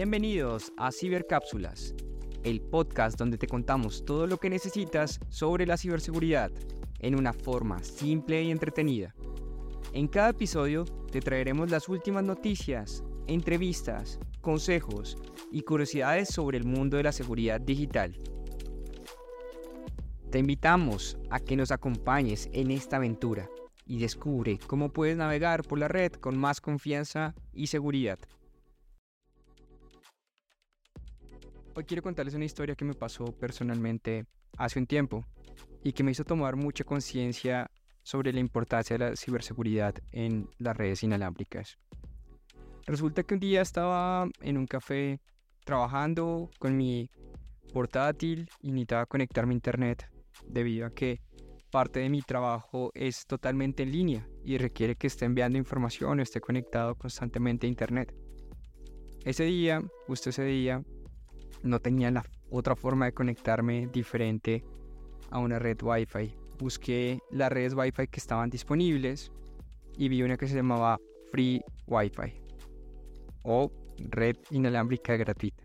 Bienvenidos a Cibercápsulas, el podcast donde te contamos todo lo que necesitas sobre la ciberseguridad en una forma simple y entretenida. En cada episodio te traeremos las últimas noticias, entrevistas, consejos y curiosidades sobre el mundo de la seguridad digital. Te invitamos a que nos acompañes en esta aventura y descubre cómo puedes navegar por la red con más confianza y seguridad. Hoy quiero contarles una historia que me pasó personalmente hace un tiempo y que me hizo tomar mucha conciencia sobre la importancia de la ciberseguridad en las redes inalámbricas. Resulta que un día estaba en un café trabajando con mi portátil y necesitaba conectarme a internet debido a que parte de mi trabajo es totalmente en línea y requiere que esté enviando información o esté conectado constantemente a internet. Ese día, justo ese día, no tenía la otra forma de conectarme diferente a una red Wi-Fi. Busqué las redes Wi-Fi que estaban disponibles y vi una que se llamaba Free Wi-Fi o red inalámbrica gratuita.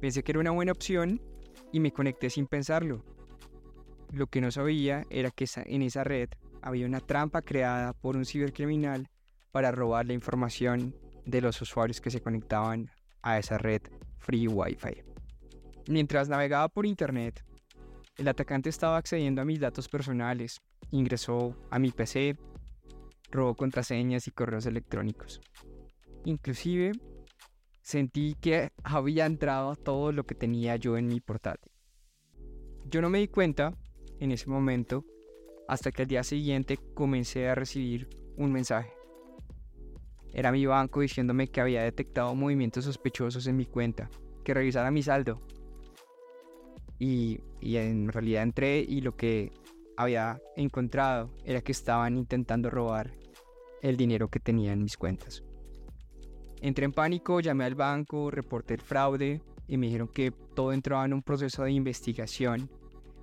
Pensé que era una buena opción y me conecté sin pensarlo. Lo que no sabía era que en esa red había una trampa creada por un cibercriminal para robar la información de los usuarios que se conectaban a esa red Free Wi-Fi. Mientras navegaba por internet, el atacante estaba accediendo a mis datos personales, ingresó a mi PC, robó contraseñas y correos electrónicos. Inclusive sentí que había entrado todo lo que tenía yo en mi portátil. Yo no me di cuenta en ese momento hasta que al día siguiente comencé a recibir un mensaje. Era mi banco diciéndome que había detectado movimientos sospechosos en mi cuenta, que revisara mi saldo. Y, en realidad entré y lo que había encontrado era que estaban intentando robar el dinero que tenía en mis cuentas. Entré en pánico, llamé al banco, reporté el fraude y me dijeron que todo entraba en un proceso de investigación,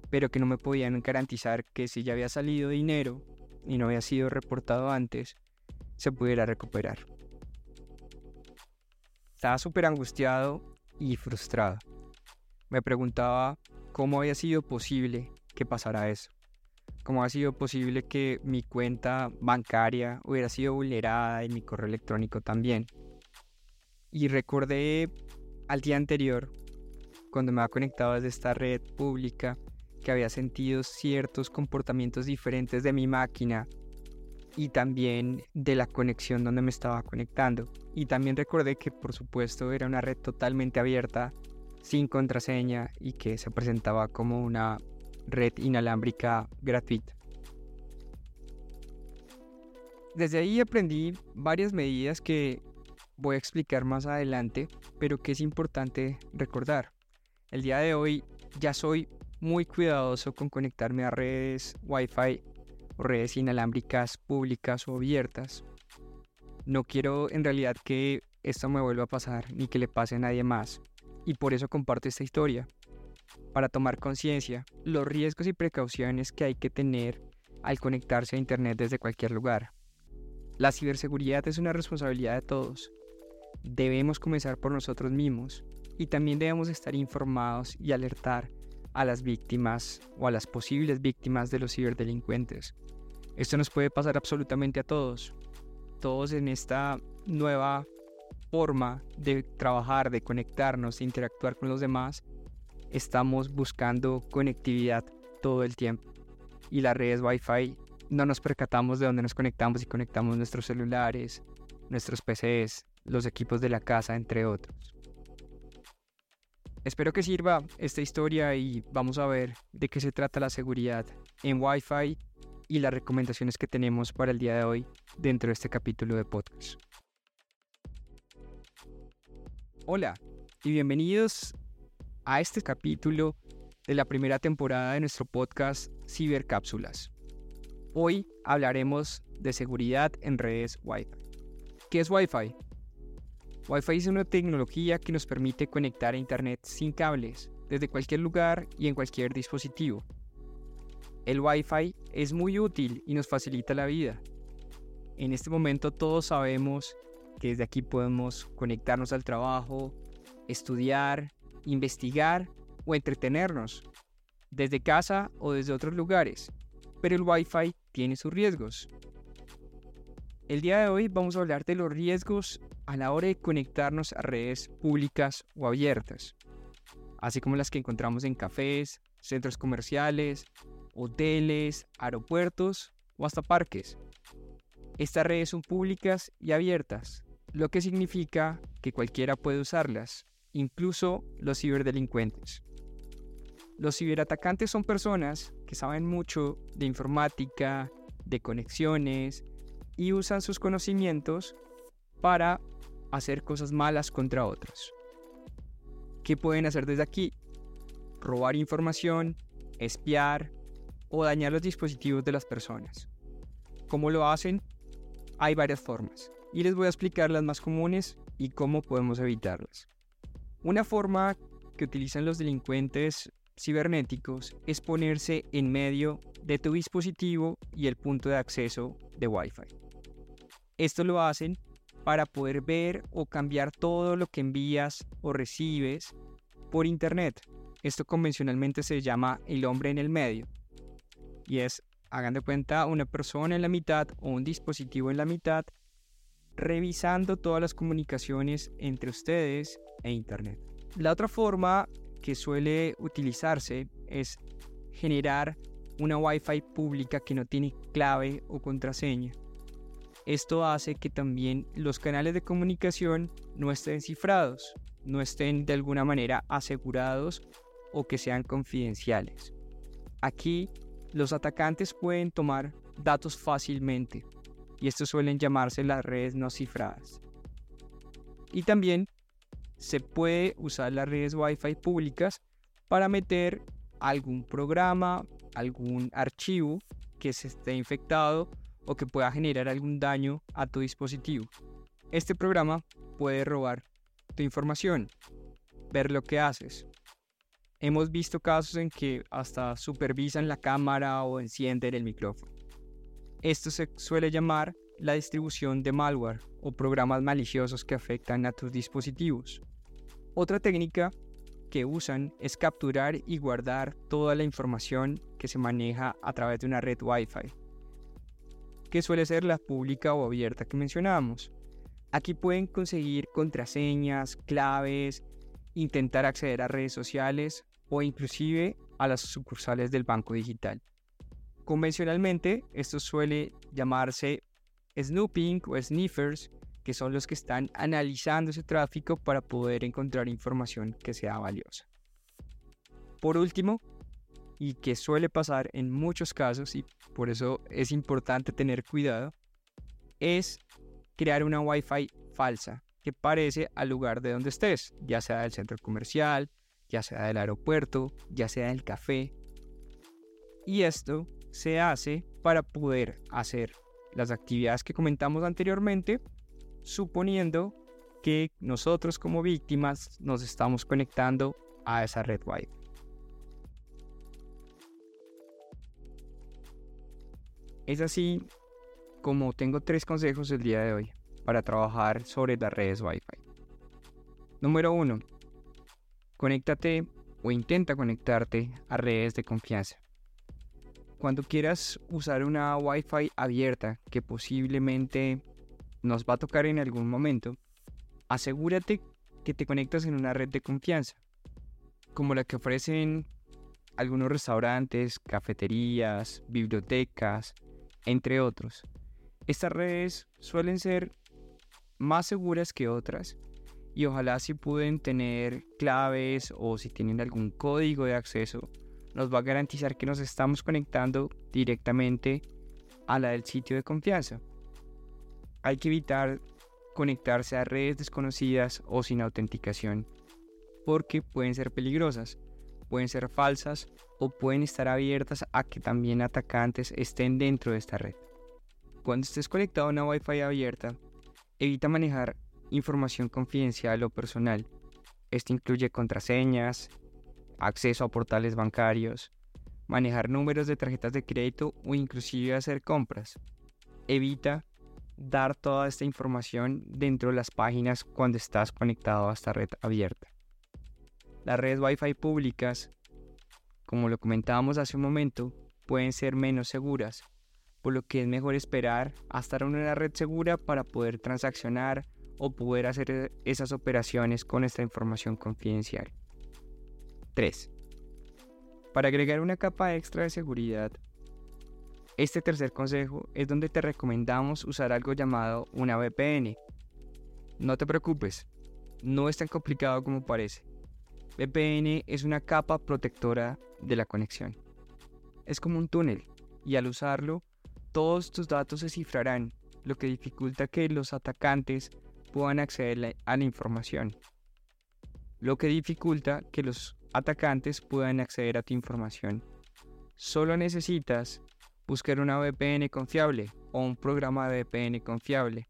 pero que no me podían garantizar que si ya había salido dinero y no había sido reportado antes, se pudiera recuperar. Estaba súper angustiado y frustrado. Me preguntaba cómo había sido posible que pasara eso. Cómo ha sido posible que mi cuenta bancaria hubiera sido vulnerada y mi correo electrónico también. Y recordé al día anterior, cuando me había conectado desde esta red pública, que había sentido ciertos comportamientos diferentes de mi máquina y también de la conexión donde me estaba conectando. Y también recordé que por supuesto era una red totalmente abierta, sin contraseña y que se presentaba como una red inalámbrica gratuita. Desde ahí aprendí varias medidas que voy a explicar más adelante, pero que es importante recordar. El día de hoy ya soy muy cuidadoso con conectarme a redes Wi-Fi redes inalámbricas públicas o abiertas. No quiero en realidad que esto me vuelva a pasar ni que le pase a nadie más. Y por eso comparto esta historia. Para tomar conciencia los riesgos y precauciones que hay que tener al conectarse a Internet desde cualquier lugar. La ciberseguridad es una responsabilidad de todos. Debemos comenzar por nosotros mismos y también debemos estar informados y alertar a las víctimas o a las posibles víctimas de los ciberdelincuentes. Esto nos puede pasar absolutamente a todos. Todos en esta nueva forma de trabajar, de conectarnos, de interactuar con los demás, estamos buscando conectividad todo el tiempo. Y las redes Wi-Fi no nos percatamos de dónde nos conectamos y conectamos nuestros celulares, nuestros PCs, los equipos de la casa, entre otros. Espero que sirva esta historia y vamos a ver de qué se trata la seguridad en Wi-Fi y las recomendaciones que tenemos para el día de hoy dentro de este capítulo de podcast. Hola y bienvenidos a este capítulo de la primera temporada de nuestro podcast Cibercápsulas. Hoy hablaremos de seguridad en redes Wi-Fi. ¿Qué es Wi-Fi? Wi-Fi es una tecnología que nos permite conectar a Internet sin cables, desde cualquier lugar y en cualquier dispositivo. El Wi-Fi es muy útil y nos facilita la vida. En este momento todos sabemos que desde aquí podemos conectarnos al trabajo, estudiar, investigar o entretenernos, desde casa o desde otros lugares, pero el Wi-Fi tiene sus riesgos. El día de hoy vamos a hablar de los riesgos a la hora de conectarnos a redes públicas o abiertas, así como las que encontramos en cafés, centros comerciales, hoteles, aeropuertos o hasta parques. Estas redes son públicas y abiertas, lo que significa que cualquiera puede usarlas, incluso los ciberdelincuentes. Los ciberatacantes son personas que saben mucho de informática, de conexiones y usan sus conocimientos para hacer cosas malas contra otros. ¿Qué pueden hacer desde aquí? Robar información, espiar o dañar los dispositivos de las personas. ¿Cómo lo hacen? Hay varias formas y les voy a explicar las más comunes y cómo podemos evitarlas. Una forma que utilizan los delincuentes cibernéticos es ponerse en medio de tu dispositivo y el punto de acceso de Wi-Fi. Esto lo hacen para poder ver o cambiar todo lo que envías o recibes por Internet. Esto convencionalmente se llama el hombre en el medio. Y es, hagan de cuenta, una persona en la mitad o un dispositivo en la mitad revisando todas las comunicaciones entre ustedes e Internet. La otra forma que suele utilizarse es generar una Wi-Fi pública que no tiene clave o contraseña. Esto hace que también los canales de comunicación no estén cifrados, no estén de alguna manera asegurados o que sean confidenciales. Aquí los atacantes pueden tomar datos fácilmente y estos suelen llamarse las redes no cifradas. Y también se puede usar las redes Wi-Fi públicas para meter algún programa, algún archivo que se esté infectado o que pueda generar algún daño a tu dispositivo. Este programa puede robar tu información, ver lo que haces. Hemos visto casos en que hasta supervisan la cámara o encienden el micrófono. Esto se suele llamar la distribución de malware o programas maliciosos que afectan a tus dispositivos. Otra técnica que usan es capturar y guardar toda la información que se maneja a través de una red Wi-Fi, que suele ser la pública o abierta que mencionábamos. Aquí pueden conseguir contraseñas, claves, intentar acceder a redes sociales o inclusive a las sucursales del banco digital. Convencionalmente, esto suele llamarse snooping o sniffers, que son los que están analizando ese tráfico para poder encontrar información que sea valiosa. Por último, y que suele pasar en muchos casos y por eso es importante tener cuidado, es crear una Wi-Fi falsa que parece al lugar de donde estés, ya sea del centro comercial, ya sea del aeropuerto, ya sea del café. Y esto se hace para poder hacer las actividades que comentamos anteriormente, suponiendo que nosotros como víctimas nos estamos conectando a esa red Wi-Fi. Es así como tengo tres consejos el día de hoy para trabajar sobre las redes Wi-Fi. Número uno, conéctate o intenta conectarte a redes de confianza. Cuando quieras usar una Wi-Fi abierta que posiblemente nos va a tocar en algún momento, asegúrate que te conectas en una red de confianza, como la que ofrecen algunos restaurantes, cafeterías, bibliotecas, entre otros. Estas redes suelen ser más seguras que otras y ojalá si pueden tener claves o si tienen algún código de acceso nos va a garantizar que nos estamos conectando directamente a la del sitio de confianza. Hay que evitar conectarse a redes desconocidas o sin autenticación porque pueden ser peligrosas, pueden ser falsas o pueden estar abiertas a que también atacantes estén dentro de esta red. Cuando estés conectado a una Wi-Fi abierta, evita manejar información confidencial o personal. Esto incluye contraseñas, acceso a portales bancarios, manejar números de tarjetas de crédito o inclusive hacer compras. Evita dar toda esta información dentro de las páginas cuando estás conectado a esta red abierta. Las redes Wi-Fi públicas, como lo comentábamos hace un momento, pueden ser menos seguras, por lo que es mejor esperar a estar en una red segura para poder transaccionar o poder hacer esas operaciones con esta información confidencial. 3. Para agregar una capa extra de seguridad, este tercer consejo es donde te recomendamos usar algo llamado una VPN. No te preocupes, no es tan complicado como parece. VPN es una capa protectora de la conexión. Es como un túnel y al usarlo, todos tus datos se cifrarán, lo que dificulta que los atacantes puedan acceder a la información. Lo que dificulta que los atacantes puedan acceder a tu información. Solo necesitas buscar una VPN confiable o un programa de VPN confiable.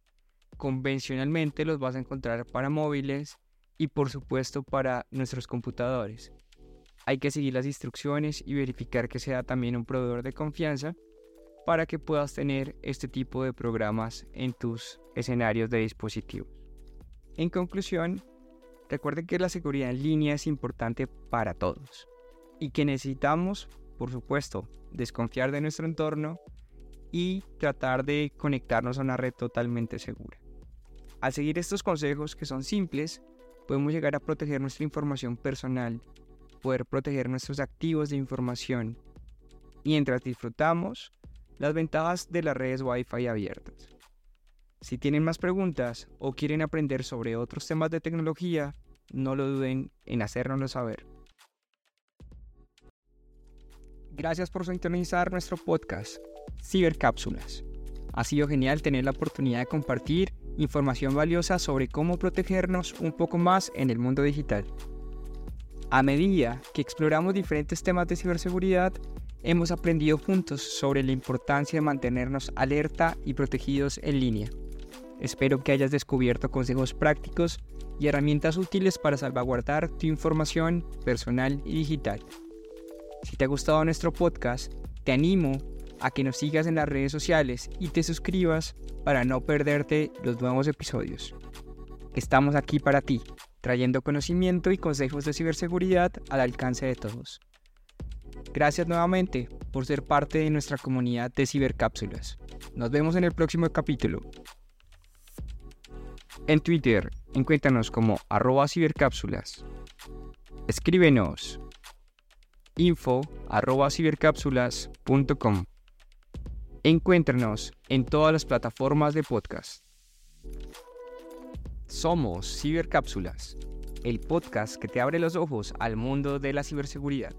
Convencionalmente los vas a encontrar para móviles y por supuesto para nuestros computadores. Hay que seguir las instrucciones y verificar que sea también un proveedor de confianza para que puedas tener este tipo de programas en tus escenarios de dispositivos. En conclusión, recuerden que la seguridad en línea es importante para todos y que necesitamos, por supuesto, desconfiar de nuestro entorno y tratar de conectarnos a una red totalmente segura. Al seguir estos consejos que son simples, podemos llegar a proteger nuestra información personal, poder proteger nuestros activos de información, mientras disfrutamos las ventajas de las redes Wi-Fi abiertas. Si tienen más preguntas o quieren aprender sobre otros temas de tecnología, no lo duden en hacérnoslo saber. Gracias por sintonizar nuestro podcast, Cibercápsulas. Ha sido genial tener la oportunidad de compartir información valiosa sobre cómo protegernos un poco más en el mundo digital. A medida que exploramos diferentes temas de ciberseguridad, hemos aprendido juntos sobre la importancia de mantenernos alerta y protegidos en línea. Espero que hayas descubierto consejos prácticos y herramientas útiles para salvaguardar tu información personal y digital. Si te ha gustado nuestro podcast, te animo a que nos sigas en las redes sociales y te suscribas para no perderte los nuevos episodios. Estamos aquí para ti, trayendo conocimiento y consejos de ciberseguridad al alcance de todos. Gracias nuevamente por ser parte de nuestra comunidad de cibercápsulas. Nos vemos en el próximo capítulo. En Twitter, encuéntranos como arroba cibercápsulas. Escríbenos info cibercápsulas.com. Encuéntranos en todas las plataformas de podcast. Somos Cibercápsulas, el podcast que te abre los ojos al mundo de la ciberseguridad.